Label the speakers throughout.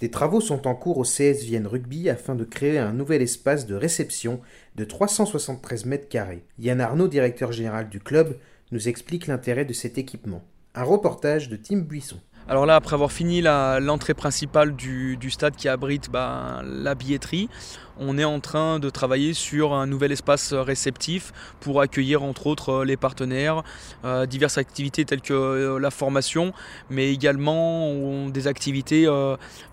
Speaker 1: Des travaux sont en cours au CS Vienne Rugby afin de créer un nouvel espace de réception de 373 mètres carrés. Yann Arnaud, directeur général du club, nous explique l'intérêt de cet équipement. Un reportage de Tim Buisson.
Speaker 2: Alors là, après avoir fini l'entrée principale du, stade qui abrite ben, la billetterie, on est en train de travailler sur un nouvel espace réceptif pour accueillir entre autres euh, les partenaires, euh, diverses activités telles que euh, la formation, mais également des activités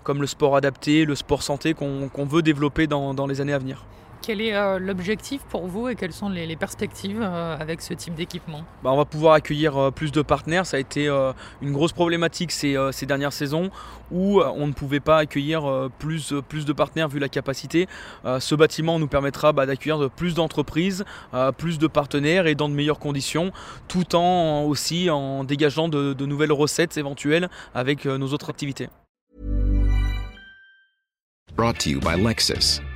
Speaker 2: comme le sport adapté, le sport santé qu'on veut développer dans les années à venir.
Speaker 3: Quel est euh, l'objectif pour vous et quelles sont les, les perspectives euh, avec ce type d'équipement?
Speaker 2: Bah, on va pouvoir accueillir euh, plus de partenaires. Ça a été euh, une grosse problématique ces, euh, ces dernières saisons où euh, on ne pouvait pas accueillir euh, plus, euh, plus de partenaires vu la capacité. Euh, ce bâtiment nous permettra bah, d'accueillir de plus d'entreprises, euh, plus de partenaires et dans de meilleures conditions, tout en aussi en dégageant de, de nouvelles recettes éventuelles avec euh, nos autres activités.
Speaker 4: Brought to you by Lexus.